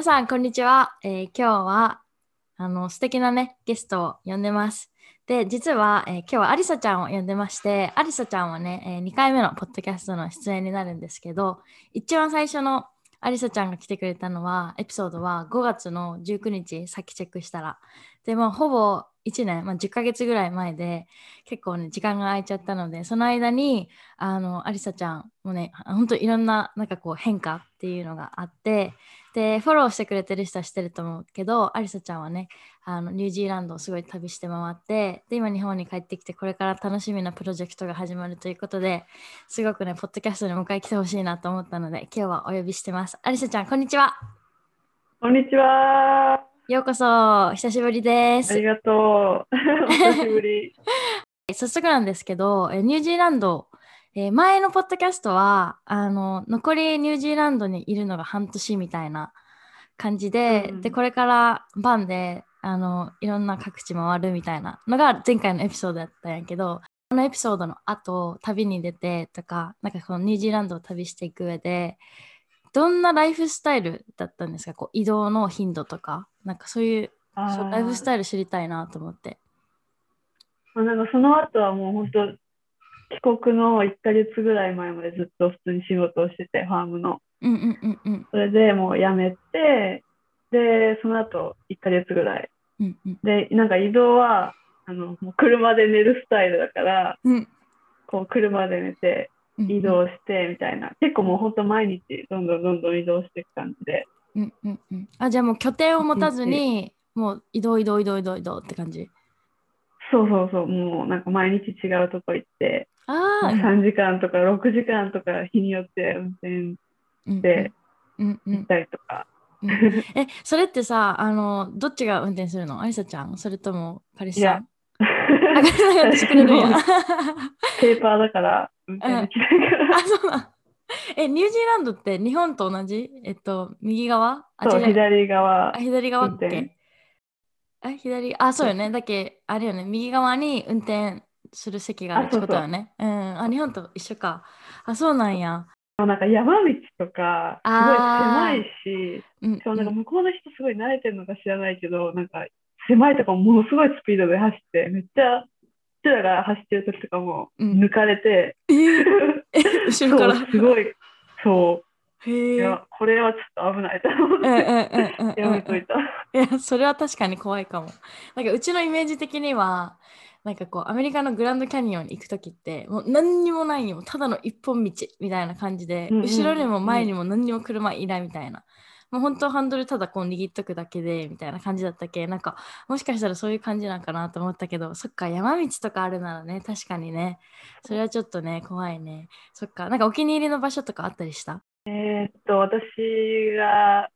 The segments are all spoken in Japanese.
皆さん、こんにちは。えー今日はあの素敵なねゲストを呼んでます。で、実は、えー今日はアリサちゃんを呼んでまして、アリサちゃんはね、え2回目のポッドキャストの出演になるんですけど、一番最初のアリサちゃんが来てくれたのは、エピソードは5月の19日、さっきチェックしたら。で、もほぼ1年、まあ、10ヶ月ぐらい前で、結構ね、時間が空いちゃったので、その間に、あの、アリサちゃんもね、本当いろんな、なんかこう変化っていうのがあって、で、フォローしてくれてる人は知ってると思うけど、アリサちゃんはね、あのニュージーランドをすごい旅して回って、で、今日本に帰ってきて、これから楽しみなプロジェクトが始まるということで、すごくね、ポッドキャストに迎え来てほしいなと思ったので、今日はお呼びしてます。アリサちゃん、こんにちは。こんにちは。ようこそ、久しぶりですあり。がとう。お久しぶり。早速なんですけど、えニュージーランド、えー前のポッドキャストはあの残りニュージーランドにいるのが半年みたいな感じで、うんでこれからバンであのいろんな各地回るみたいなのが前回のエピソードだったんやけどこのエピソードの後旅に出てとかなんかこのニュージーランドを旅していく上でどんなライフスタイルだったんですか？こう移動の頻度とかなんかそういうライフスタイル知りたいなと思って。まあなんかその後はもう本当帰国の1ヶ月ぐらい前までずっと普通に仕事をしてて、ファームの。うんうんうんうんそれでもう辞めて、で、その後1ヶ月ぐらい。うんうんで、なんか移動は、あの、もう車で寝るスタイルだから、うんこう車で寝て、うん移動してみたいな。結構もう本当毎日どんどんどんどん移動していく感じで。うんうんうん、あじゃあもう拠点を持たずにもう移動移動移動移動移動って感じ？そうそうそう、もうなんか毎日違うとこ行って、ああ、3時間とか6時間とか日によって運転うんでうんうん。行ったりとか、うん、えそれってさあのどっちが運転するの？アリサちゃん？それとも彼氏さん？ペーパーだから運転できないから、そうなんえニュージーランドって日本と同じ？えっと右側？あそう左側。あ左側っ運転。けあ左あそうよね。だけあれよね。右側に運転する席があるってことよね。うん。あ日本と一緒か。あそうなんや。なんか山道とかすごい狭いしうんしかもなんか向こうの人すごい慣れてるのか知らないけどなんか狭いとこものすごいスピードで走ってめっちゃうちらが走ってる時とかもうん。抜かれて、えー。え後ろから。すごい。そう。いやこれはちょっと危ないと思って、うんうんうんうんやめといた。いやそれは確かに怖いかも。なんかうちのイメージ的にはなんかこうアメリカのグランドキャニオンに行く時ってもう何にもないよただの一本道みたいな感じで、うんうん後ろにも前にも何にも車いないみたいな、もう本当ハンドルただこう握っとくだけでみたいな感じだったっけなんかもしかしたらそういう感じなんかなと思ったけどそっか山道とかあるならね確かにね。それはちょっとね怖いね。そっか。なんかお気に入りの場所とかあったりした？えーっと、私が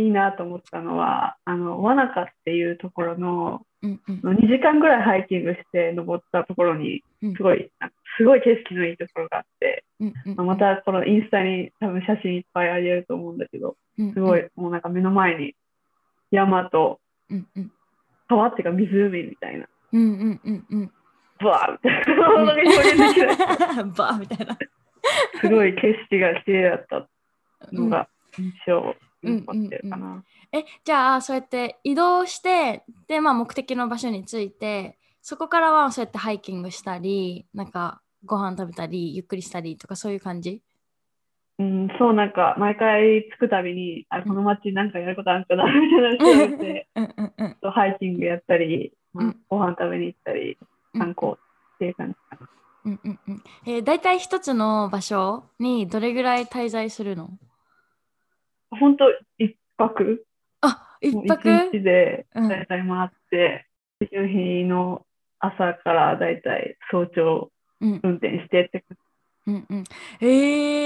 いいなと思ったのは、あの、ワナカっていうところの、うんうん。2時間ぐらいハイキングして登ったところに、うん。すごい、なんかすごい景色のいいところがあって、うんうんまあまたこのインスタに多分写真いっぱいあげると思うんだけど、うんすごい、もうなんか目の前に山とうんうん。川っていうか湖みたいな、うんうんうんうん。ブワーみたいな、本当に表現できない。バーみたいな。すごい景色が綺麗だったのが印象。に残ってるかな。えじゃあそうやって移動してで、まあ、目的の場所に着いてそこからはそうやってハイキングしたりなんかご飯食べたりゆっくりしたりとかそういう感じ？うん、そうなんか毎回着くたびに、あ、この街なんかやることあるんかなみたいなの調べて、うんうんうん。とハイキングやったり、まあうん。ご飯食べに行ったり、うん観光っていう感じかな。うんうんうん。えー、大体一つの場所にどれぐらい滞在するの？本当一泊？あ一泊？一日でうん。大体回って、次の日の朝から大体早朝うん。運転してってうんうん、え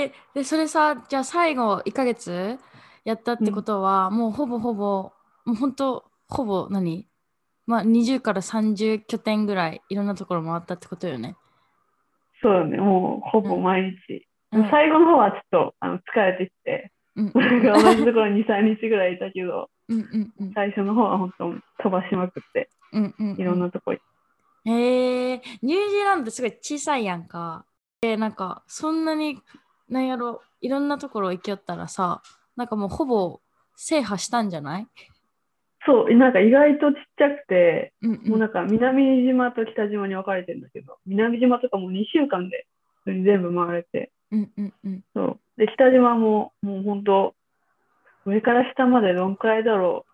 ー、でそれさじゃあ最後1ヶ月やったってことは、もうほぼほぼもう本当ほぼ何？まあ20から30拠点ぐらいいろんなところ回ったってことよね。そうだね、もうほぼ毎日。うん。最後の方はちょっとあの疲れてきて、うん。同じところに2、3日ぐらいいたけど、うんうんうん。最初の方は本当飛ばしまくって、うんうんうん。いろんなとこ行って。へえニュージーランドすごい小さいやんか。でなんかそんなになんやろいろんなところ行きよったらさなんかもうほぼ制覇したんじゃない？そう、なんか意外とちっちゃくて、うんうん。もうなんか南島と北島に分かれてるんだけど、南島とかもう2週間で全部回れて、うんうんうんそう。で、北島ももう本当、上から下までどんくらいだろ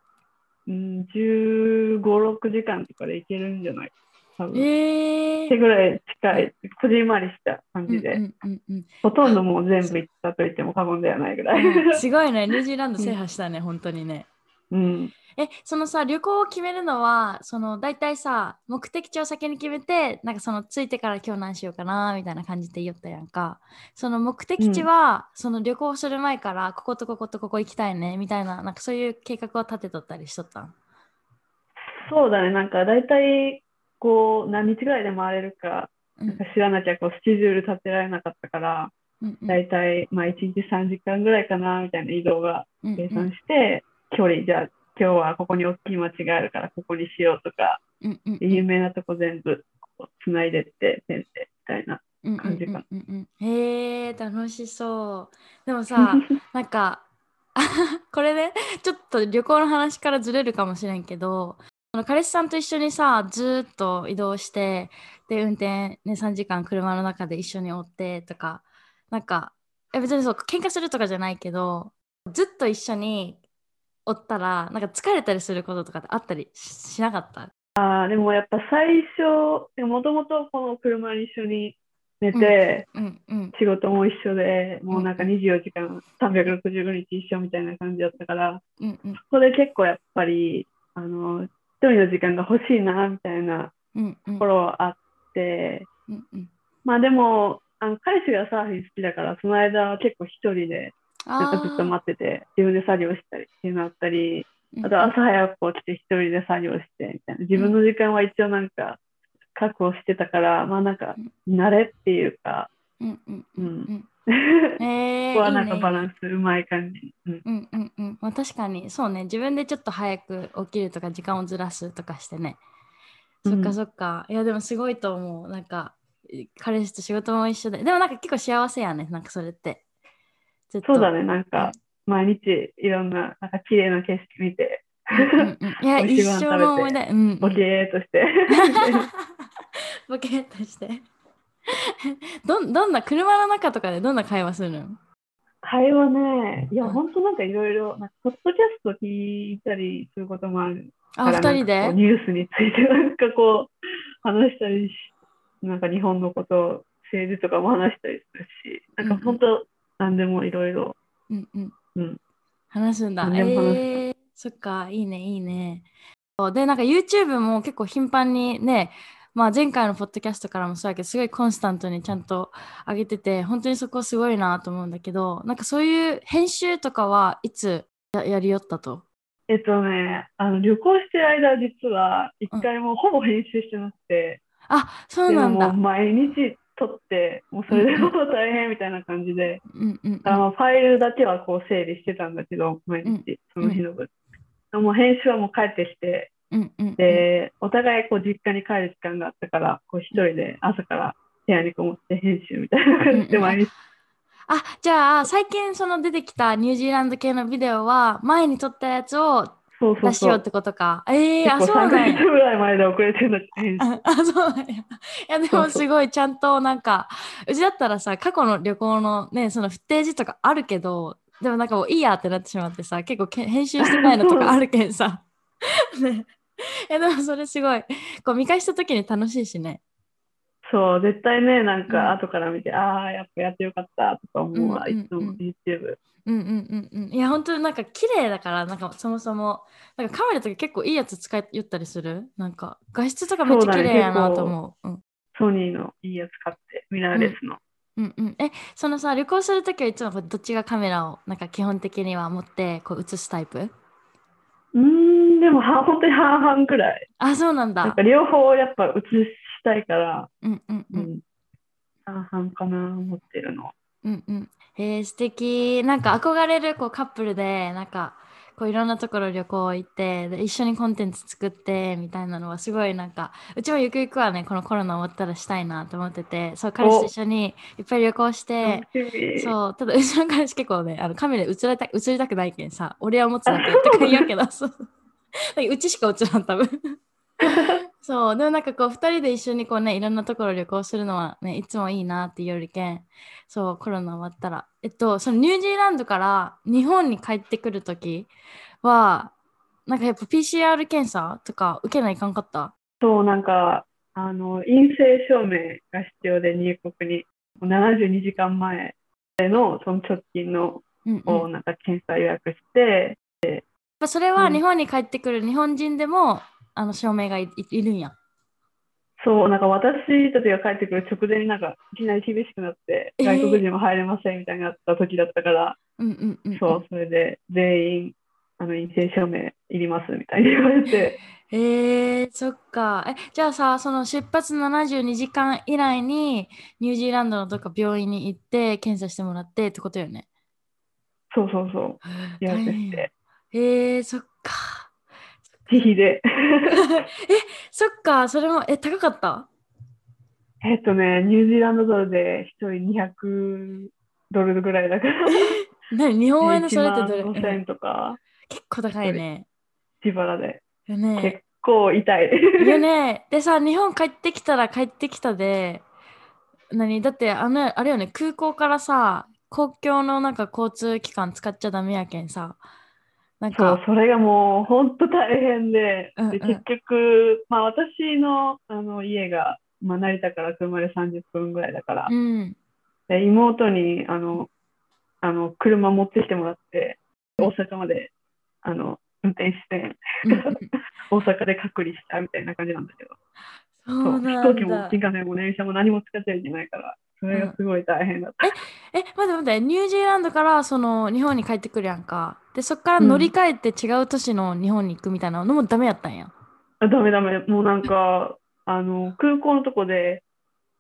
う。うん、15、6時間とかで行けるんじゃない？多分。えーってぐらい近い、こじんまりした感じで、うんうんうんほとんどもう全部行ったと言っても過言ではないぐらい。うんすごいね、ニュージーランド制覇したね、本当にね。うん。え、そのさ、旅行を決めるのは、その大体さ、目的地を先に決めて、なんかその着いてから今日何しようかなみたいな感じで言ったやんか。その目的地は、その旅行する前から、こことこことここ行きたいねみたいな、なんかそういう計画を立てとったりしとったん？そうだね、なんか大体、こう、何日ぐらいで回れるか、うん。なんか知らなきゃこうスケジュール立てられなかったから、うんうん。大体、まあ、1日3時間ぐらいかなみたいな移動がうん。計算して、距離、じゃあ今日はここに大きい町があるからここにしようとか、うんうん有名なとこ全部つないでって、先生みたいな。うん感じかうんうんうんうんへえ楽しそうでもさ なんか これねちょっと旅行の話からずれるかもしれんけど彼氏さんと一緒にさずーっと移動してで運転、ね、3時間車の中で一緒におってとかなんかえ別にそう喧嘩するとかじゃないけどずっと一緒におったらなんか疲れたりすることとかってあったりししなかった？あーでもやっぱ最初、もともとこの車に一緒に寝て、うんうん仕事も一緒で、もうなんか24時間365日一緒みたいな感じだったから、うんうん。そこで結構やっぱり、あの、一人の時間が欲しいな、みたいなうんうん。ところはあって、うんうん。まあでも、あの彼氏がサーフィン好きだから、その間は結構一人で、なんかずっと待ってて、自分で作業したりっていうのあったり、あと朝早く起きて一人で作業してみたいな。自分の時間は一応なんか確保してたから、まあなんか慣れっていうか、うんうんうんうん。こ えー、こはなんかバランスうまい感じ。うんうんうん。うんまあ、確かにそうね。自分でちょっと早く起きるとか時間をずらすとかしてね、そっかそっか。いやでもすごいと思う。なんか彼氏と仕事も一緒で。でもなんか結構幸せやね。なんかそれってそうだね、なんか毎日いろんななんか綺麗な景色見て、うんうん。いや 一生の思い出。うんうん。ボケーっとして。ボケーっとして。どんどんな車の中とかでどんな会話するの？会話ね、いや、うんほんとなんかいろいろ、なんかポッドキャスト聞いたりすることもあるあ二人で？ニュースについてなんかこう話したりし、なんか日本のこと、政治とかも話したりするし、なんか本当、なんでもいろいろ。うんうんうん話すんだ。えー、そっか、いいね、いいね。で、なんか YouTube も結構頻繁にね、まあ前回のポッドキャストからもそうやけど、すごいコンスタントにちゃんと上げてて、本当にそこすごいなと思うんだけど、なんかそういう編集とかはいつややりよったと？えっとね、あの旅行してる間、実は一回もほぼ編集してなくて、あ、そうでなんだ。毎日撮って、もうそれでもう大変みたいな感じで、うんうんうん。あのファイルだけはこう整理してたんだけど、毎日、その日の分。もう編集はもう帰ってきて、うんうんうん。で、お互いこう実家に帰る時間があったから、こう一人で朝から部屋にこもって編集みたいな感じで毎日。あ、じゃあ最近その出てきたニュージーランド系のビデオは前に撮ったやつをそうそうそう出しようっ。てことか。ええー、あ、結構3ヶそうなんや月。ぐらい前で遅れてるんだけど、編集。ああそうなんや。いやでもすごいちゃんとなんかうちだったらさ過去の旅行のねそのフッテージとかあるけどでもなんかもういいやってなってしまってさ結構け編集してないのとかあるけんさ。ね、いやでもそれすごいこう見返した時に楽しいしね。そう、絶対ね、なんうんか後から見て、ああ、やっぱやってよかったとか思うわ、うんうんうんいつも YouTube。うんうんうんうん。いや本当になんか綺麗だからなんかそもそも。なんかカメラとか結構いいやつ使い言ったりする？なんか画質とかめっちゃ綺麗やなと思う。うん。ソニーのいいやつ買って、ミラーレスの。うんうん、えそのさ旅行するときはいつもどっちがカメラをなんか基本的には持ってこう映すタイプ？うーん、でもは本当に半々くらい。あそうなんだ。なんか両方やっぱ映したいから、うんうんううん。ん、半々かな、持ってるの。うんうんへえ素敵。なんか憧れるこうカップルでなんかこういろんなところ旅行行ってで一緒にコンテンツ作ってみたいなのはすごいなんかうちもゆくゆくはねこのコロナ終わったらしたいなと思っててそう彼氏と一緒にいっぱい旅行してそうただうちの彼氏結構ねあのカメラ映りた映りたくないけんさ俺は持つだけとか言うけどそう。うちしか映らん多分そう。でもなんかこう2人で一緒にこうねいろんなところ旅行するのはねいつもいいなっていうよりけんそうコロナ終わったら。えっとそのニュージーランドから日本に帰ってくる時はなんかやっぱ PCR 検査とか受けないかんかった？そうなんかあの陰性証明が必要で入国に。72時間前のその直近のをなんか検査予約して、うんうん、それは日本に帰ってくる日本人でもあの証明がいるんや。そう、なんか私たちが帰ってくる直前になんかいきなり厳しくなって、外国人も入れませんみたいになった時だったから、そう、それで全員あの陰性証明いりますみたいに言われて。えー、そっか。え、じゃあさ、その出発72時間以来にニュージーランドのどっか病院に行って検査してもらってってことよね。そうそうそう。やってて。えー、そっか。自費で。え、そっか、それも、え、高かった？えっとね、ニュージーランドドルで1人200ドルぐらいだから。何？日本円でそれってどれ ?5000 円とか。結構高いね。自腹で。よね。結構痛い。よね。でさ、日本帰ってきたら帰ってきたで、何？だってあの、あれよね、空港からさ、公共のなんか交通機関使っちゃダメやけんさ、なんかそうそれがもう本当大変でうんうん、で結局、まあ、私のあの家が、まあ、成田から車で30分ぐらいだから、うん、で妹にあのあの車持ってきてもらって大阪まであの運転して 大阪で隔離したみたいな感じなんだけど。そう飛行機も新幹線も電車も何も使っちゃいけないからそれがすごい大変だった。うん、え、え、待って待って、ニュージーランドからその日本に帰ってくるやんか。で、そっから乗り換えて違う都市の日本に行くみたいなのもダメやったんや。あダメダメ。もうなんか、あの、空港のとこで、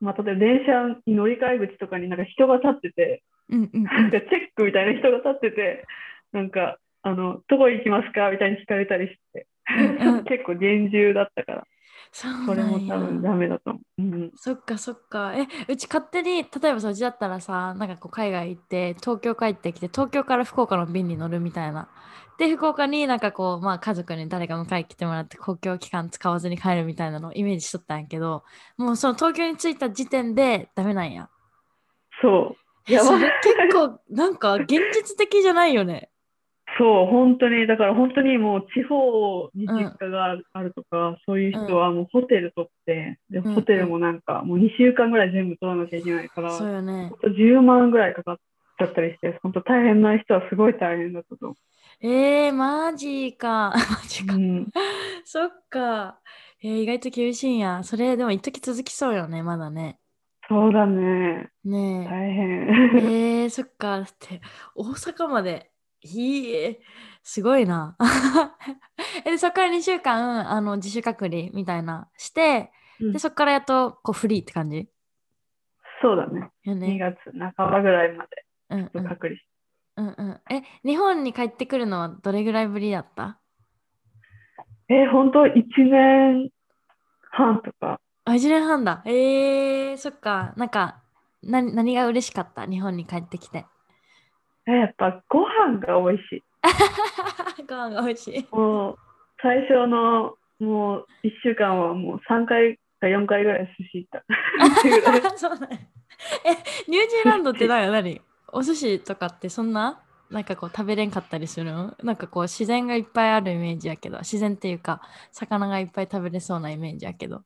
まあ、例えば電車に乗り換え口とかになんか人が立ってて、うんうん、なんかチェックみたいな人が立ってて、なんか、あの、どこ行きますか？みたいに聞かれたりして、結構厳重だったから。それも多分ダメだと思う、うん、そっかそっか。えうち勝手に例えばそっちだったらさなんかこう海外行って東京帰ってきて東京から福岡の便に乗るみたいな。で福岡になんかこうまあ家族に誰か迎え来てもらって公共機関使わずに帰るみたいなのをイメージしとったんやけどもうその東京に着いた時点でダメなんや。そう。い。やそれ結構なんか現実的じゃないよねそう、本当に、だから本当にもう地方に実家があるとか、うん、そういう人はもうホテル取って、で、ホテルもなんかもう2週間ぐらい全部取らなきゃいけないから、そうよね。10万ぐらいかかっちゃったりして、本当大変な人はすごい大変だったと思う。えー、マジか。マジか。うん、そっか。えー、意外と厳しいんや。それでも一時続きそうよね、まだね。そうだね。ね大変。えー、そっか。だって大阪までいいすごいな。でそこから2週間あの自主隔離みたいなして、うん、でそこからやっとこうフリーって感じ？そうだね。ね2月半ばぐらいまで隔離して。うんうん、え日本に帰ってくるのはどれぐらいぶりだった？え本当1年半とか。あ1年半だ。えー、そっか。なんかな何が嬉しかった？日本に帰ってきて。やっぱご飯が美味しい。ご飯が美味しい。もう最初のもう1週間はもう3回か4回ぐらい寿司行った。そうだね。え、ニュージーランドって何？何？お寿司とかってそんな？なんかこう食べれんかったりするの？なんかこう自然がいっぱいあるイメージやけど自然っていうか魚がいっぱい食べれそうなイメージやけど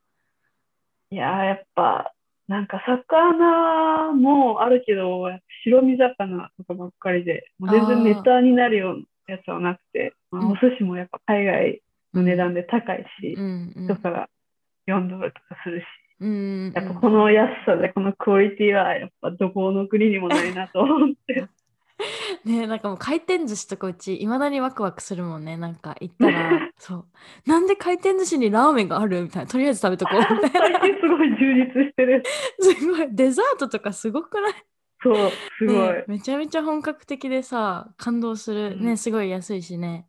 いややっぱなんか魚もあるけど、白身魚とかばっかりで、もう全然ネタになるようなやつはなくて、まあ、お寿司もやっぱ海外の値段で高いし、うんうん、だから4ドルとかするし、うんうん、やっぱこの安さでこのクオリティはやっぱどこの国にもないなと思って。ねなんかもう回転寿司とかうちいまだにワクワクするもんね。なんか行ったら そう。なんで回転寿司にラーメンがある？みたいな。とりあえず食べとこう。みたいなすごい充実してる。すごい。デザートとかすごくない？そうすごい、ね、めちゃめちゃ本格的でさ感動する、ねすごい安いしね。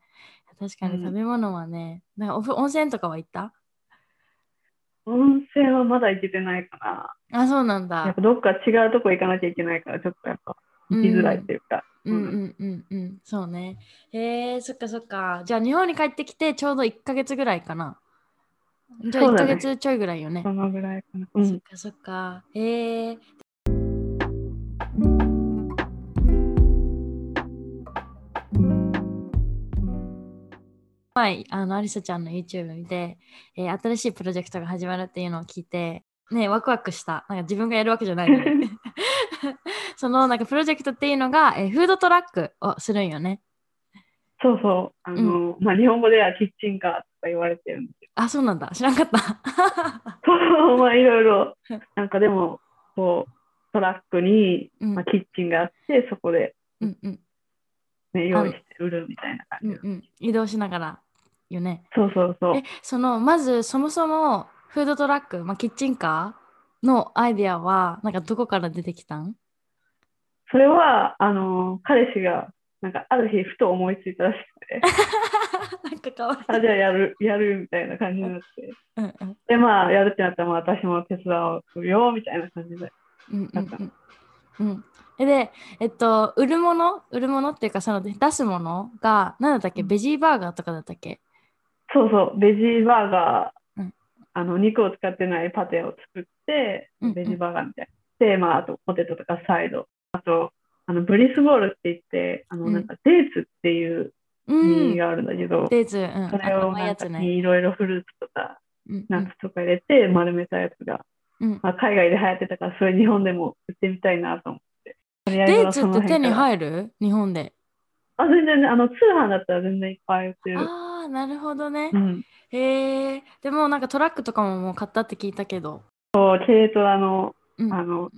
確かにうん。食べ物はね、なんかおふ温泉とかは行った？温泉はまだ行けてないかあ、そうなんな。やっだぱ。どっか違うとこ行かなきゃいけないから、ちょっとやっぱ行きづらいっていうか。うんうんうんうん、そうね。へえそっかそっか。じゃあ日本に帰ってきてちょうど1ヶ月ぐらいかな。じゃあ1そうだねヶ月ちょいぐらいよね。そのぐらいかな。うん。そっかそっか。へえ前、あの、アリサちゃんの YouTube 見て、えー新しいプロジェクトが始まるっていうのを聞いて、ね、ワクワクした。なんか自分がやるわけじゃないのに。その、なんかプロジェクトっていうのが、えーフードトラックをするんよね。そうそう。あの、まあ、日本語ではキッチンカーとか言われてるんですけあ、そうなんだ。知らんかった。ど、まあ、いろいろ、なんかでも、こう、トラックに、うんまあ、キッチンがあって、そこで、うんうんね、用意して売るみたいな感じ。うんうん。移動しながらよね。そうそうそうえ。、その、まずそもそもフードトラック、まあ、キッチンカーのアイデアは、なんかどこから出てきたん？それは、あの、彼氏が、なんか、ある日、ふと思いついたらしくて、なんかかわいい。あ、じゃあやる、やるみたいな感じになって。うんうん。で、まあ、やるってなったら、まあ、私も手伝うよ、みたいな感じで。うんうんうんうん。えで、えっと、売るもの？売るものっていうか、その出すものが、何だったっけ？ベジーバーガーとかだったっけ？そうそう、ベジーバーガー、うん。あの肉を使ってないパテを作っベジーバーガーみたいな。で、まあ、あとポテトとかサイド。あと、あのブリスボールって言って、あのうんなんかデーツっていううん。実があるんだけど、デーツ、うん。それをなんか。いろいろフルーツとかうんナッツとか入れて丸めたやつが、うんまあ、海外で流行ってたから、それ日本でも売ってみたいなと思って。デーツって手に入る？日本で。あ、全然ね、あの通販だったら全然いっぱい売ってる。ああ、なるほどねう。ん。へえ。でもなんかトラックとかももう買ったって聞いたけど。そう軽トラのうんあの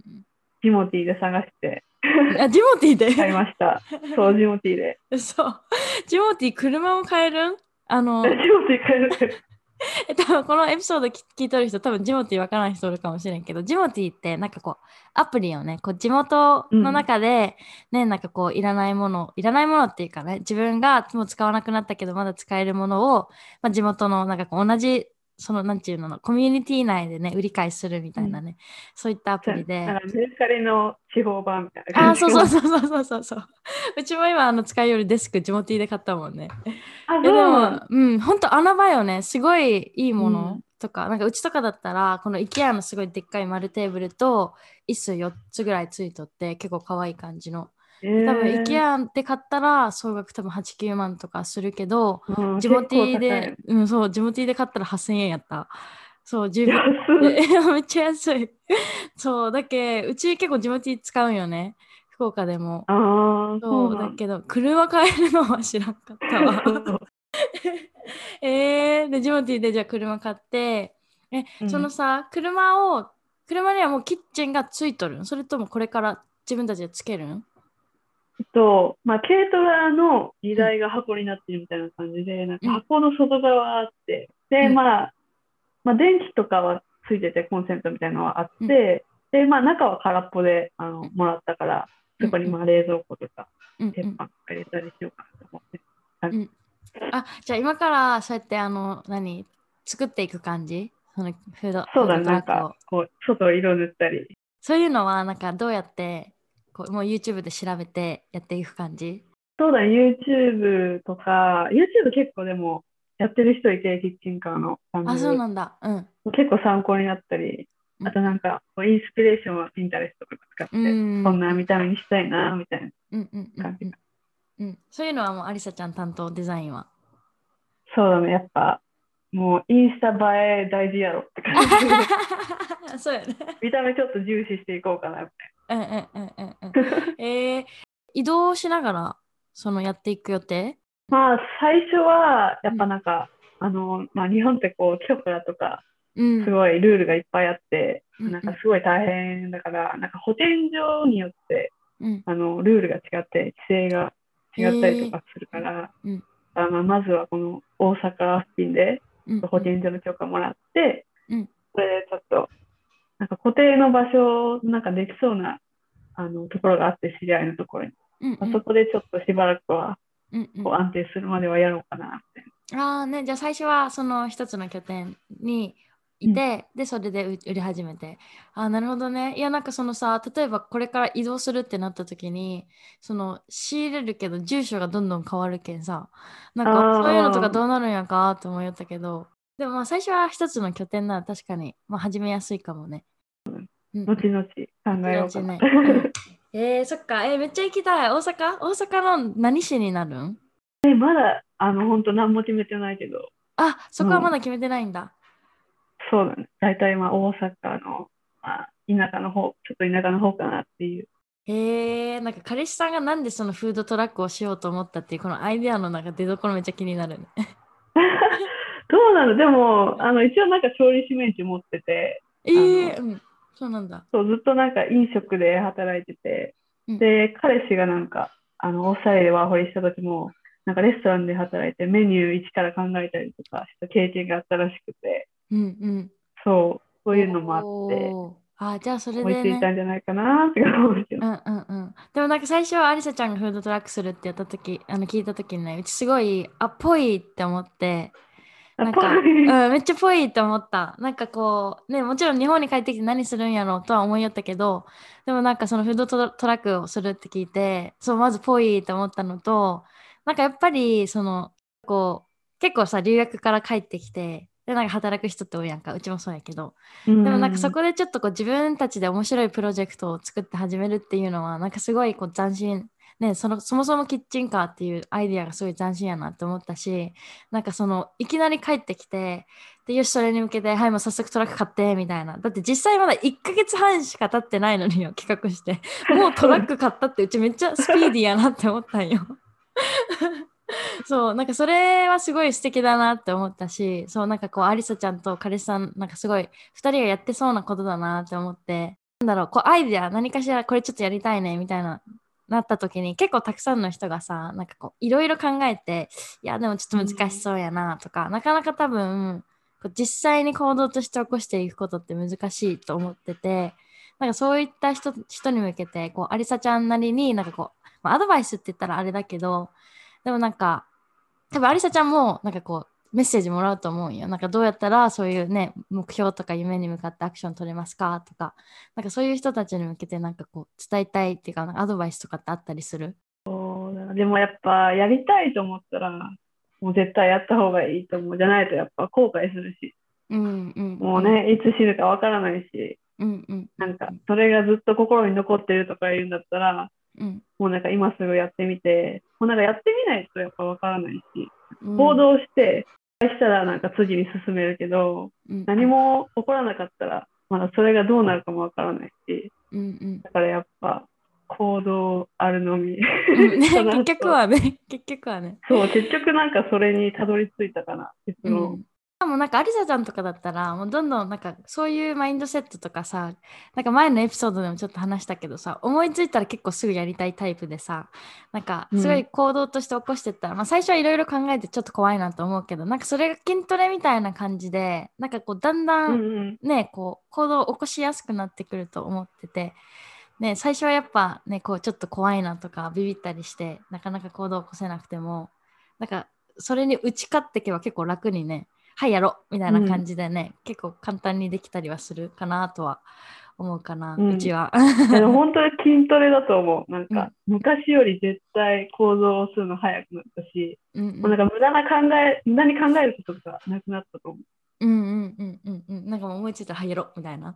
ジモティーで探してあ、ジモティーで？買いました。そう、ジモティーで。そう。ジモティー車も買えるん？あの ジ、モティー買える。え多分このエピソード聞聞いとる人、多分ジモティーわからない人いるかもしれんけど、ジモティーってなんかこう、アプリをね、こう地元の中で、ね、なんかこう、いらないもの、いらないものっていうかね、自分がもう使わなくなったけど、まだ使えるものを、まあ、地元のなんかこう同じ、その、なんていうの、コミュニティ内でね、売り買いするみたいなね、そういったアプリで。メルカリの地方版みたいなあー、感じ。そうそうそうそうそうそうそう。うちも今あの使いよるデスク、ジモティーで買ったもんね。あ、えでも、うん、ほんと穴場よね。すごいいいもうのんとか、なんかうちとかだったら、この IKEA のすごいでっかい丸テーブルと、椅子4つぐらいついとって、結構可愛い感じの。えー多分 IKEA で買ったら、総額多分8、9万とかするけど、うんジモティー結構で、うん、そう、ジモティーで買ったら8000円やった。そう、十分。高い安いえ めっちゃ安い。そう、だけうち結構ジモティー使うんよね。福岡でも。ああ、そそうだけど、車買えるのは知らんかったわ。えー、で、ジモティーでじゃあ車買って、え、うんそのさ、車を、車にはもうキッチンがついとるん？それともこれから自分たちでつけるん？と、まあ、軽トラの荷台が箱になってるみたいな感じで、なんか箱の外側あって、で、うん。まあ、まあ、電気とかはついてて、コンセントみたいなのはあって、で、まあ、中は空っぽであのもらったから、そこにまあ冷蔵庫とか、鉄板とか入れたりしようかなと思って。あ、じゃあ今からそうやってあの、何作っていく感じ？そのフードそうだね、なんか、こう、外色塗ったり。そういうのはなんかどうやってこうもう YouTube で調べてやっていく感じ？そうだね、YouTube とか、YouTube 結構でも、やってる人いて、キッチンカーのあ、ルそうなんだ。うん。結構参考になったり、あとなんか、インスピレーションは Pinterest とか使って、うんこんな見た目にしたいな、みたいなうんうんうん感じ。うんうん。そういうのはもうアリサちゃん担当デザインは？そうだね、やっぱ、もうインスタ映え大事やろって感じ。そうやね。見た目ちょっと重視していこうかな、みうんうんうんうん。えー、移動しながらそのやっていく予定？まあ、最初は、やっぱなんか、あの、まあ、日本ってこう、許可とか、うん。すごいルールがいっぱいあって、うんなんかすごい大変だから、なんか保健所によって、うん。あの、ルールが違って、規制が違ったりとかするから、へー。うん。あまあまずはこの大阪付近でうん。保健所の許可もらって、うん。それでちょっと、なんか固定の場所、なんかできそうなあのところがあって、知り合いのところに。うんうんまあそこでちょっとしばらくはうんうんこう安定するまではやろうかなって。ああね、じゃあ最初はその一つの拠点にいて、で、それで売売り始めて。ああ、なるほどね。いや、なんかそのさ、例えばこれから移動するってなった時に、その仕入れるけど住所がどんどん変わるけんさ、なんかそういうのとかどうなるんやかと思ったけど、でもまあ最初は一つの拠点なら確かに、まあ、始めやすいかもね。うん後々考えようかな。えー、そっか、えーめっちゃ行きたい。大阪？大阪の何市になるん？えまだ、あの、本当何も決めてないけど、あ、そこはまだ決めてないんだ。そうだね。大体まあ大阪の、まあ、田舎の方、ちょっと田舎の方かなっていう。へえー、なんか彼氏さんがなんでそのフードトラックをしようと思ったっていうこのアイデアのなんか出どころめっちゃ気になるね。どうなの？でも、あの、一応なんか調理師免許持ってて、えー、うん、そうなんだ。そうずっとなんか飲食で働いてて、うんで、彼氏がなんか、あの、オーストラリアでワーホリした時も、なんかレストランで働いてメニュー一から考えたりとかした経験があったらしくて、うんうん。そう、そういうのもあって、あ、じゃあそれでね。ついたんじゃないかなって思うけど。うんうんうん。でもなんか最初はアリサちゃんがフードトラックするってやった時、あの聞いた時にね、うちすごい、あ、ぽいって思って、なんか、うん、めっちゃぽいって思った。なんかこう、ね、もちろん日本に帰ってきて何するんやろうとは思いよったけど、でもなんかそのフードトラックをするって聞いて、そう、まずぽいって思ったのと、なんかやっぱり、その、こう、結構さ、留学から帰ってきて、で、なんか働く人って多いやんか、うちもそうやけど、ででもなんかそこでちょっとこう自分たちで面白いプロジェクトを作って始めるっていうのはなんかすごいこう斬新ねそのそもそもキッチンカーっていうアイデアがすごい斬新やなって思ったしなんかそのいきなり帰ってきてでよしそれに向けてはいもう早速トラック買ってみたいな。だって実際まだ1ヶ月半しか経ってないのによ企画して。もうトラック買ったってうちめっちゃスピーディーやなって思ったんよ。そうなんかそれはすごい素敵だなって思ったしそうなんかこうアリサちゃんと彼氏さんなんかすごい2人がやってそうなことだなって思って。なんだろうこうアイデア何かしらこれちょっとやりたいねみたいななった時に結構たくさんの人がさなんかこういろいろ考えていやでもちょっと難しそうやなとか、なかなか多分こう実際に行動として起こしていくことって難しいと思っててなんかそういった人人に向けてこうアリサちゃんなりになんかこう、まあ、アドバイスって言ったらあれだけどでもなんか多分アリサちゃんもなんかこうメッセージもらうと思うんよ。なんかどうやったらそういうね目標とか夢に向かってアクション取れますか？とか。なんかそういう人たちに向けてなんかこう伝えたいっていうかなんかアドバイスとかってあったりする？でもやっぱやりたいと思ったら、もう絶対やった方がいいと思う。じゃないとやっぱ後悔するし、うんうんもうね、いつ死ぬかわからないし、うんうん。なんかそれがずっと心に残ってるとか言うんだったら、うん。もうなんか今すぐやってみて、もうなんかやってみないとやっぱわからないし、うん。行動して、したらなんか次に進めるけど、うん。何も起こらなかったら、まだそれがどうなるかもわからないし、うんうん。だからやっぱ行動あるのみ。結局はね結局はね。そう、結局なんかそれにたどり着いたかな、結う論。もなんかアリサちゃんとかだったらもうどんどんなんかそういうマインドセットとかさなんか前のエピソードでもちょっと話したけどさ思いついたら結構すぐやりたいタイプでさなんかすごい行動として起こしてったら、まあ最初はいろいろ考えてちょっと怖いなと思うけどなんかそれが筋トレみたいな感じでなんかこうだんだうんんうん。ねこう行動を起こしやすくなってくると思ってて、ね、最初はやっぱねこうちょっと怖いなとかビビったりしてなかなか行動を起こせなくてもなんかそれに打ち勝っていけば結構楽にねはいやろみたいな感じでね、結構簡単にできたりはするかなとは思うかな、ううんちは。でも本当に筋トレだと思う。なんうんか昔より絶対行動をするの早くなったし、うんうんもうなんか無駄な考え、無駄に考えることがなくなったと思うんうんうんうんうんなんかもう思いついたらはいやろみたいな。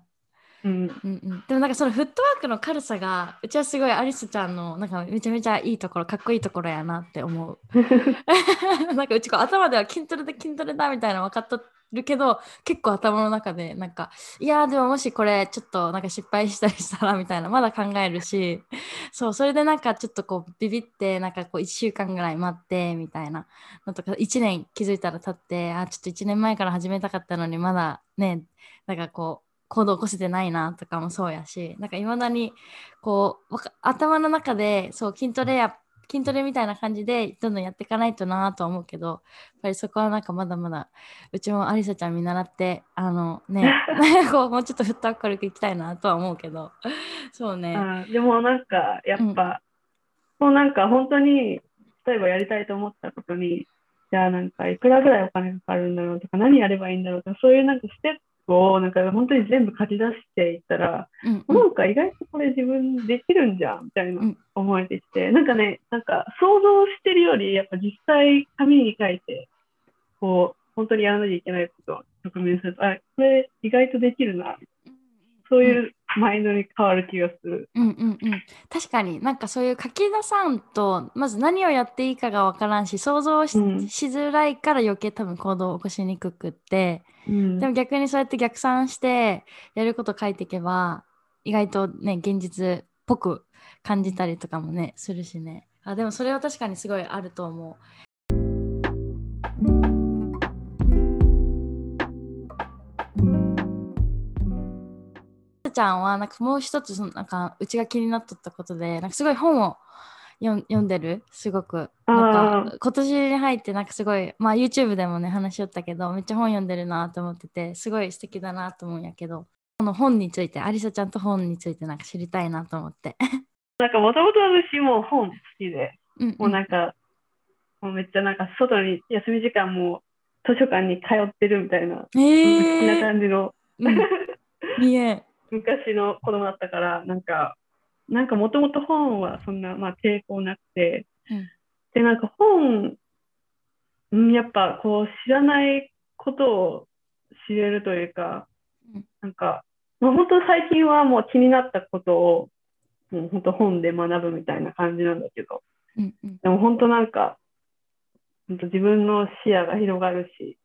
う。ん。うん、でもなんかそのフットワークの軽さがうちはすごいアリスちゃんのなんかめちゃめちゃいいところかっこいいところやなって思う。なんかうちこう頭では筋トレで筋トレだみたいな分かっとるけど結構頭の中でなんかいやでももしこれちょっとなんか失敗したりしたらみたいなまだ考えるし そうそれでなんかちょっとこうビビってなんかこう1週間ぐらい待ってみたいなのとか1年気づいたら経ってあちょっと1年前から始めたかったのにまだねなんかこう行動を起こせてないなとかもそうやしなんかいまだにこう頭の中でそう筋トレや筋トレみたいな感じでどんどんやっていかないとなとは思うけどやっぱりそこはなんかまだまだうちもアリサちゃん見習ってあのね こうもうちょっとフットワーク軽くいきたいなとは思うけどそうね。あでもなんかやっぱ、もうなんか本当に例えばやりたいと思ったことに、じゃあなんかいくらぐらいお金かかるんだろうとか、何やればいいんだろうとか、そういうなんかステップをなんか本当に全部書き出していったら、うんうん。なんか意外とこれ自分できるんじゃんみたいなうん。思えてきて、なんかね、なんか想像してるより、やっぱ実際紙に書いて、こう、本当にやらなきゃいけないことを直面すると、あ、これ意外とできるな、そういうマインドに変わる気がする。うんうんうん、確かに。なんかそういう書き出さんとまず何をやっていいかがわからんし想像し,、うん。しづらいから余計多分行動を起こしにくくって。うん。でも逆にそうやって逆算してやること書いていけば意外とね現実っぽく感じたりとかもねするしね。あでもそれは確かにすごいあると思う。ちゃんはなんかもう一つそのなんかうちが気になっとったことでなんかすごい本を読ん読んでる？すごく。なんか今年に入ってなんかすごいまあ YouTube でもね話しよったけどめっちゃ本読んでるなと思っててすごい素敵だなと思うんやけどこの本についてアリサちゃんと本についてなんか知りたいなと思って。なんかもともと私も本好きで、うんもうなんか、もうめっちゃなんか外に休み時間も図書館に通ってるみたいな、好きなえー感じの。うん、見え昔の子供だったから、なんか、なんかもともと本はそんな、まあ、抵抗なくて、うん。で、なんか本、うん、やっぱこう知らないことを知れるというか、うん。なんか、まあ、本当最近はもう気になったことを、もう本当本で学ぶみたいな感じなんだけど、うんうん。でも本当なんか、本当自分の視野が広がるし、うん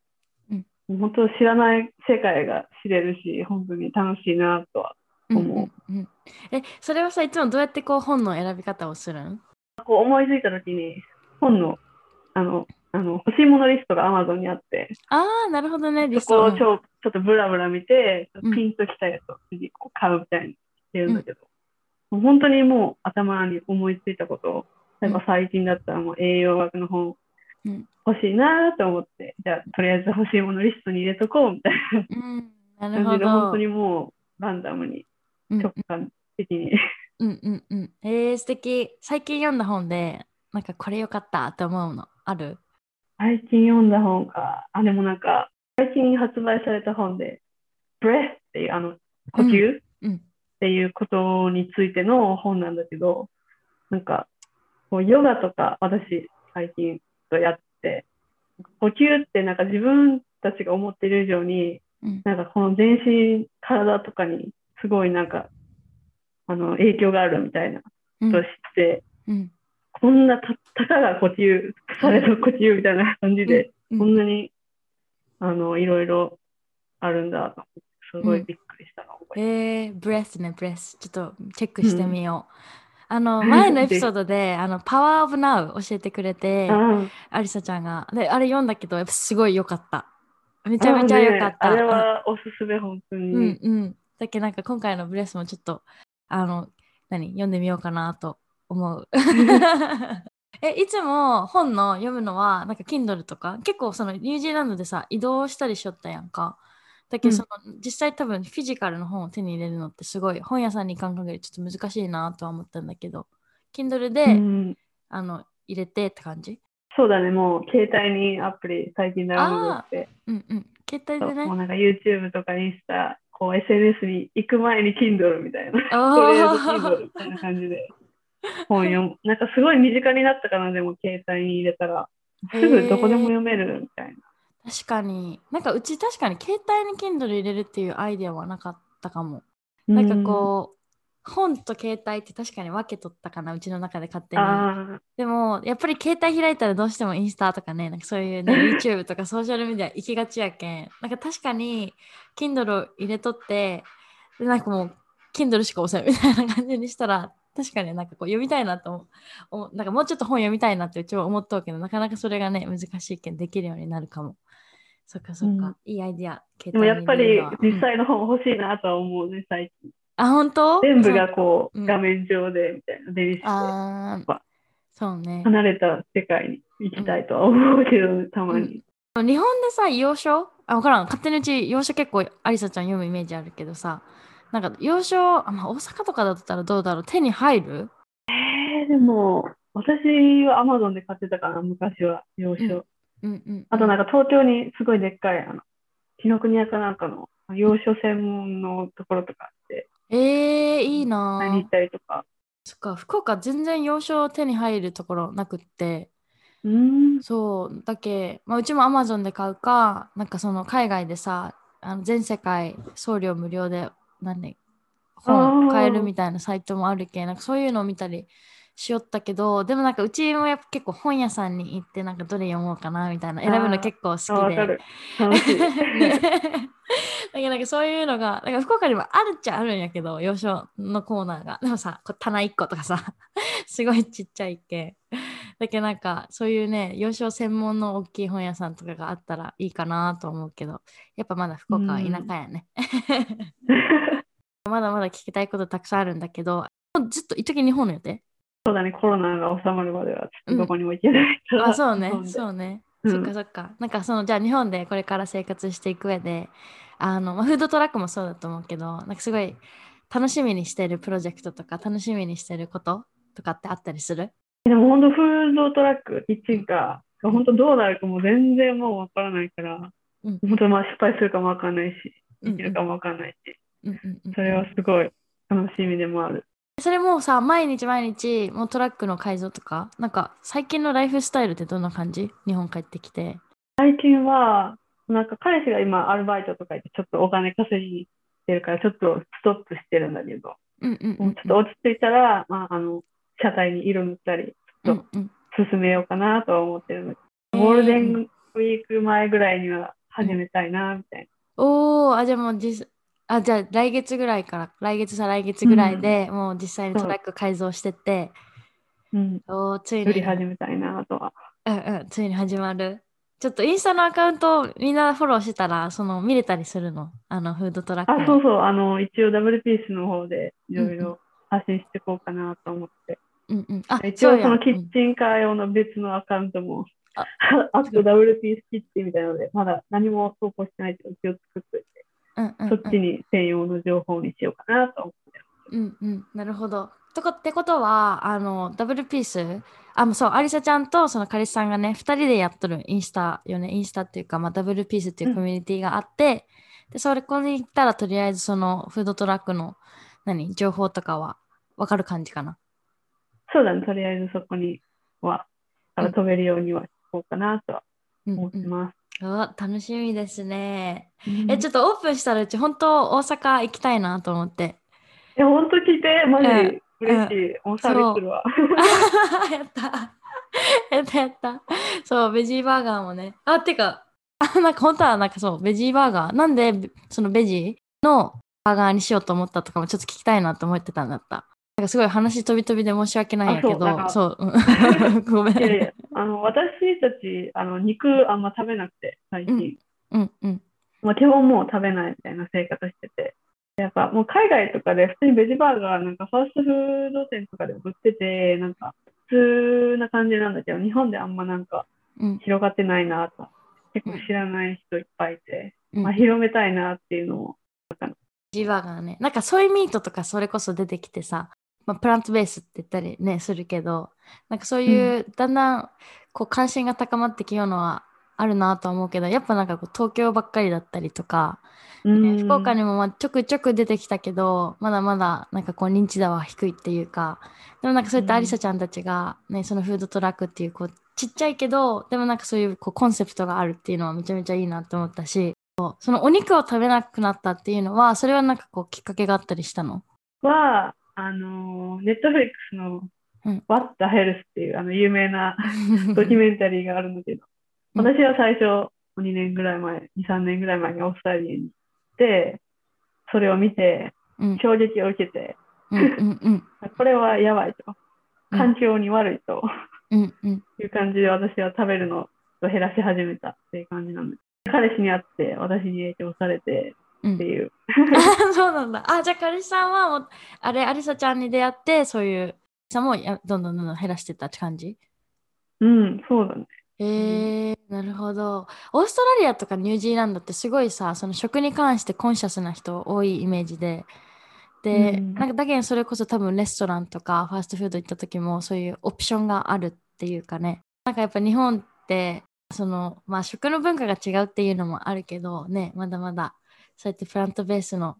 本当知らない世界が知れるし、本当に楽しいなとはうん思う。うんうんえそれはさいつもどうやってこう本の選び方をするん？こう思いついたときに、本のあのあの欲しいものリストが Amazon にあって、ああなるほどねリスト。そこをちょちょっとブラブラ見て、うん。ピンときたやつを次こう買うみたいにしてるんだけど、もう本当にもう頭に思いついたことを、例えば最近だったらもう栄養学の本うん欲しいなと思って、じゃあとりあえず欲しいものリストに入れとこうみたいうん。ななるほ感じで、本ど当にもうランダムにうん直感的に。うんうんうん。えー、素敵。最近読んだ本でなんかこれ良かったって思うのある？最近読んだ本か。あ、でもなんか、最近発売された本で、breath っていう、あの、呼吸っうん。ていうことについての本なんだけど、なんか、こうヨガとか私、最近とやって、呼吸ってなんか自分たちが思っている以上に、うん。なんかこの全身、体とかにすごいなんか、あの、影響があるみたいなとを知って、うん。こんなたたかが呼吸、される呼吸みたいな感じで、うん。こんなにあのいろいろあるんだと思って、すごいびっくりしたのを覚えてえー、ブレスね、ブレス。ちょっとチェックしてみよう。あの、うん前のエピソードで、あの、Power of Now 教えてくれて、あアリサちゃんが。で、あれ読んだけど、やっぱすごい良かった。めめちゃめちゃ良かった。あれはおすすめ、本当に。うんうん。だけどなんか今回のブレスもちょっと、あの、何、読んでみようかなと思う。え、いつも本の読むのは、なんか Kindle とか、結構そのニュージーランドでさ、移動したりしよったやんか。だけどその、実際多分フィジカルの本を手に入れるのってすごい本屋さんに行かん限りちょっと難しいなとは思ったんだけど、Kindle で、うんあの入れてって感じ？そうだね、もう携帯にアプリ最近ダウンロードして、うんうん。携帯でね。もうなんか YouTube とかインスタ、こう SNS に行く前に Kindle みたいな、あとりあえずー Kindle みたいな感じで本読む。なんかすごい身近になったかな、でも携帯に入れたら。すぐどこでも読めるみたいな。確かに。なんかうち確かに携帯に Kindle 入れるっていうアイデアはなかったかも。なんかこう、本と携帯って確かに分けとったかな、うちの中で勝手うん、に。あでも、やっぱり携帯開いたらどうしてもインスタとかね、なんかそういうね、YouTube とかソーシャルメディア行きがちやけん。なんか確かに Kindle を入れとって、でなんかもう Kindle しか押せんみたいな感じにしたら、確かになんかこう読みたいなと思。なんかもうちょっと本読みたいなってうちは思っとうけど、なかなかそれがね、難しいけんできるようになるかも。そっかそっか、うん。いいアイディア。携でもやっぱり実際の本欲しいなとは思うね、最近。あ、本当？全部がこう、うん。画面上でみたいな、電子で。あーそうね。離れた世界に行きたいとは思うけど、ね、たまに。日本でさ、洋書？あ、わからん。勝手にうち洋書結構アリサちゃん読むイメージあるけどさ、なんか洋書、あまあ、大阪とかだったらどうだろう？手に入る？えー、でも、私はアマゾンで買ってたかな、昔は、洋書。うんうん、あとなんか東京にすごいでっかい、あの、紀ノ国屋かなんかの洋書専門のところとかあって、えー、いいな。買いに行ったりとか。そっか、福岡全然洋書手に入るところなくって、うーん。そう、だけ、まあ、うちも Amazon で買うか、なんかその海外でさ、あの全世界送料無料で、なんで、本買えるみたいなサイトもあるけ、なんかそういうのを見たりしよったけど、でもなんかうちもやっぱ結構本屋さんに行って、なんかどれ読もうかなみたいな、選ぶの結構あ、好きで。だけどなんかそういうのが、なんか福岡にもあるっちゃあるんやけど、洋書のコーナーが。でもさ、こう棚1個とかさ、すごいちっちゃいけ。だけどなんかそういうね、洋書専門の大きい本屋さんとかがあったらいいかなと思うけど、やっぱまだ福岡は田舎やね。まだまだ聞きたいことたくさんあるんだけど、ずっと一時日本の予定？そうだね、コロナが収まるまでは、どこにも行けないから。あ、そうね。そうね。うん。そっかそっか。なんかそのじゃあ日本でこれから生活していく上で、あの、まあ、フードトラックもそうだと思うけど、なんかすごい楽しみにしてるプロジェクトとか楽しみにしてることとかってあったりする？でも本当、フードトラック、キッチンカー、本当どうなるかもう全然もうわからないから、うん。本当まあ失敗するかもわかんないし、うんできるかもわかんないし、うんうんうん。それはすごい楽しみでもある。それもさ、毎日毎日もうトラックの改造とか、なんか最近のライフスタイルってどんな感じ？日本帰ってきて。最近は、なんか彼氏が今アルバイトとか行ってちょっとお金稼ぎにしてるからちょっとストップしてるんだけど、うんうんうもうん。ちょっと落ち着いたら、まあ、あの、車体に色塗ったり、うんうんうん。進めようかなとは思ってるんだけど、ゴールデンウィーク前ぐらいには始めたいな、みたいおー、あ、じゃあもう実、あ、じゃあ来月ぐらいから、来月さ来月ぐらいで、もう実際にトラック改造してって、な。うん。おー、つい売りに、始めたいなとは。うんうん、ついに始まる。ちょっとインスタのアカウントみんなフォローしてたら、その見れたりするの？あのフードトラックあ、のそうそう、あの、一応ダブルピースの方でいろいろ発信していこうかなと思って。うんうん。あ、一応そのキッチンカー用の別のアカウントも、あ あとダブルピースキッチンみたいなので、まだ何も投稿してないけど、一応作っといて、うんうんうん、そっちに専用の情報にしようかなと思って。うんうん、なるほど。とこってことは、あの、ダブルピース、あ、もうそう、アリサちゃんとその彼氏さんがね、2人でやっとるインスタよね、インスタっていうか、まあ、ダブルピースっていうコミュニティがあって、で、それここに行ったら、とりあえずそのフードトラックの、何、情報とかはわかる感じかな？そうだね、とりあえずそこには、飛べるようにはしこうかなとはうん思ってうん、ます。お楽しみですね。うんえ、ちょっとオープンしたらうち、本当大阪行きたいなと思って。え、本当聞いて、マジうん嬉しい。もうサービスするわ。やった。やったやった。そう、ベジーバーガーもね。あ、てか、あ なんか本当はなんかそう、ベジーバーガー。なんでそのベジのバーガーにしようと思ったとかもちょっと聞きたいなと思ってたんだった。なんかすごい話飛び飛びで申し訳ないんやけど、あそうそう、うん ごめん。いやいや、あの、私たち、あの、肉あんま食べなくて、最近。うんうん。まあ、基本もう食べないみたいな生活してて。やっぱもう海外とかで普通にベジバーガーなんかファーストフード店とかで売ってて、なんか普通な感じなんだけど、日本であんまなんかうん広がってないなと。結構知らない人いっぱいいて、うんまあ、広めたいなっていうのを。ベジーバーガーね。なんかソイミートとかそれこそ出てきてさ、まあ、プラントベースって言ったりね、するけど、なんかそういう、だんだんこう関心が高まってきようのはあるなとは思うけど、やっぱなんかこう東京ばっかりだったりとか、うん。福岡にもまあちょくちょく出てきたけど、まだまだなんかこう認知度は低いっていうか、でもなんかそういったうんアリサちゃんたちがね、そのフードトラックっていうこうちっちゃいけど、でもなんかそういうこうコンセプトがあるっていうのはめちゃめちゃいいなと思ったし、そのお肉を食べなくなったっていうのは、それはなんかこうきっかけがあったりしたの？は、あの、ネットフリックスのうん。What the Health っていうあの有名な ドキュメンタリーがあるんだけど、うん。私は最初2年ぐらい前、2、3年ぐらい前にオーストラリアに行って、それを見てうん。衝撃を受けて、これはやばいと、うん。環境に悪いという感じで私は食べるのを減らし始めたっていう感じなんです。彼氏に会って私に影響されてうんっていう。あ そうなんだ。あ、じゃあ彼氏さんはもう、あれ、アリサちゃんに出会って、そういう、さもやどんどんどんどん減らしてったって感じ？うん、そうだね。へえなるほど。オーストラリアとかニュージーランドってすごいさ、その食に関してコンシャスな人多いイメージで、で、うんなんかだけどそれこそ多分レストランとかファーストフード行った時もそういうオプションがあるっていうかねなんかやっぱ日本ってそのまあ食の文化が違うっていうのもあるけどねまだまだそうやってプラントベースの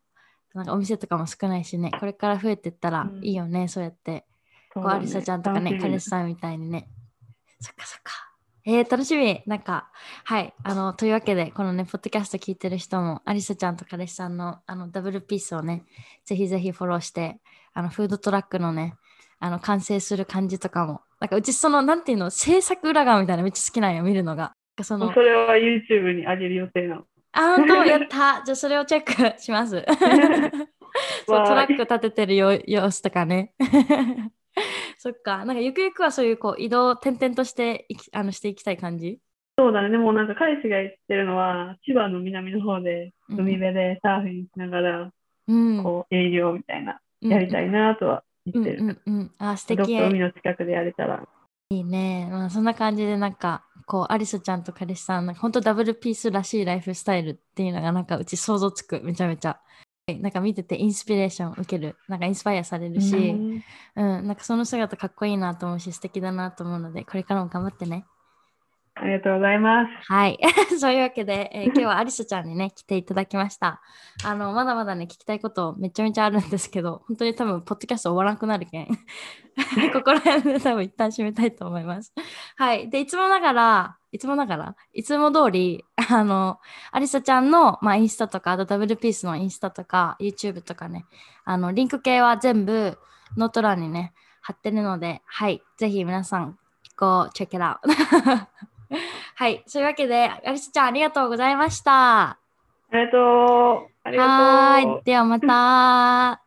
なんかお店とかも少ないしねこれから増えてったらうん。いいよね、そうやって。こうアリサちゃんとかね彼氏さんみたいにね。そっかそっか。えー、楽しみ。なんかはい。あのというわけでこのねポッドキャスト聞いてる人もアリサちゃんと彼氏さんのあのダブルピースをねぜひぜひフォローしてあのフードトラックのねあの完成する感じとかもなんかうちそのなんていうの制作裏側みたいなのめっちゃ好きなんよ見るのが。そのそれは YouTube に上げる予定なの。あ本当やった。じゃあそれをチェックします。そうトラック立ててるよ様子とかね。そっか。なんかゆくゆくはそういうこう移動転々としていきあのしていきたい感じ？そうだね。でもなんか彼氏が言ってるのは、千葉の南の方でうん。海辺でサーフィンしながら、うん。こう営業みたいな、やりたいなとは言ってる。うんうんうん。あ素どっか敵海の近くでやれたら。いいね、まあ、そんな感じでなんかこうアリサちゃんと彼氏さんなんか本当ダブルピースらしいライフスタイルっていうのがなんかうち想像つくめちゃめちゃ。なんか見ててインスピレーション受けるなんかインスパイアされるし、うん。うん、なんかその姿かっこいいなと思うし素敵だなと思うのでこれからも頑張ってねありがとうございます。はい。そういうわけで、えー 今日はアリサちゃんにね、来ていただきました。あの、まだまだね、聞きたいことめちゃめちゃあるんですけど、本当に多分、ポッドキャスト終わらなくなるけん。ここら辺で多分一旦締めたいと思います。はい。で、いつもながら、いつもながら、いつも通り、あの、アリサちゃんの、まあ、インスタとか、あとダブルピースのインスタとか、YouTube とかね、あの、リンク系は全部、ノート欄にね、貼ってるので、はい。ぜひ皆さん、go check it out. はい。そういうわけで、アリサちゃんありがとうございました。ありがとう。ありはがとうーい。。ではまた。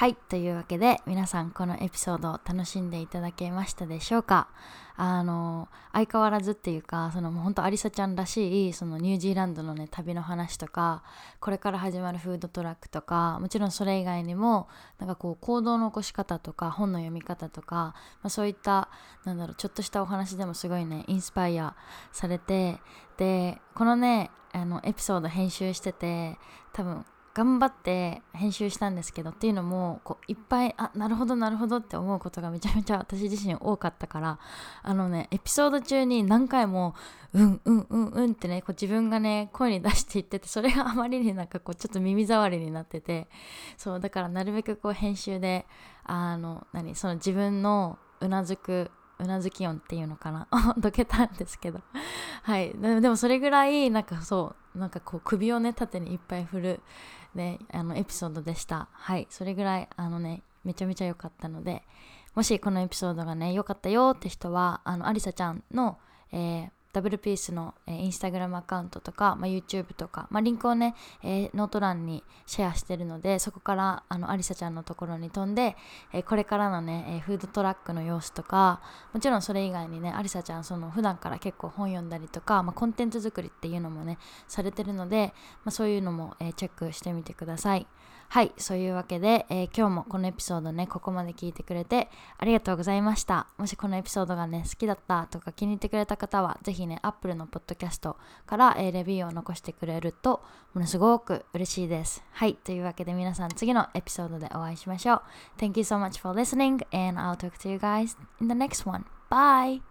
はい。というわけで、皆さん、このエピソードを楽しんでいただけましたでしょうか？あの、相変わらずっていうか、そのもう本当アリサちゃんらしい、そのニュージーランドのね、旅の話とか、これから始まるフードトラックとか、もちろんそれ以外にも、なんかこう、行動の起こし方とか、本の読み方とか、まあ、そういった、なんだろう、ちょっとしたお話でもすごいね、インスパイアされて、で、このね、あの、エピソード編集してて、多分、頑張って編集したんですけどっていうのもこういっぱいあなるほどなるほどって思うことがめちゃめちゃ私自身多かったからあのねエピソード中に何回もうんうんうんうんってねこう自分がね声に出していっててそれがあまりになんかこうちょっと耳障りになっててそうだからなるべくこう編集であの何その自分のうなずくうなずき音っていうのかな どけたんですけど。はい。ででもそれぐらいなんかそうなんかこう首をね縦にいっぱい振るねあのエピソードでした。はい。それぐらいあのねめちゃめちゃ良かったのでもしこのエピソードがね良かったよって人はあのありさちゃんの、えーダブルピースの、えーインスタグラムアカウントとか、まあ、YouTube とか、まあ、リンクをね、えーノート欄にシェアしてるのでそこからあのアリサちゃんのところに飛んで、えーこれからのね、えーフードトラックの様子とかもちろんそれ以外にねアリサちゃんその普段から結構本読んだりとか、まあ、コンテンツ作りっていうのもねされてるので、まあ、そういうのも、えーチェックしてみてください。はいそういうわけで、えー今日もこのエピソードねここまで聞いてくれてありがとうございました。もしこのエピソードがね好きだったとか気に入ってくれた方はぜひね Apple のポッドキャストから、えーレビューを残してくれるとものすごく嬉しいです。はいというわけで皆さん次のエピソードでお会いしましょう。Thank you so much for listening and I'll talk to you guys in the next one. Bye!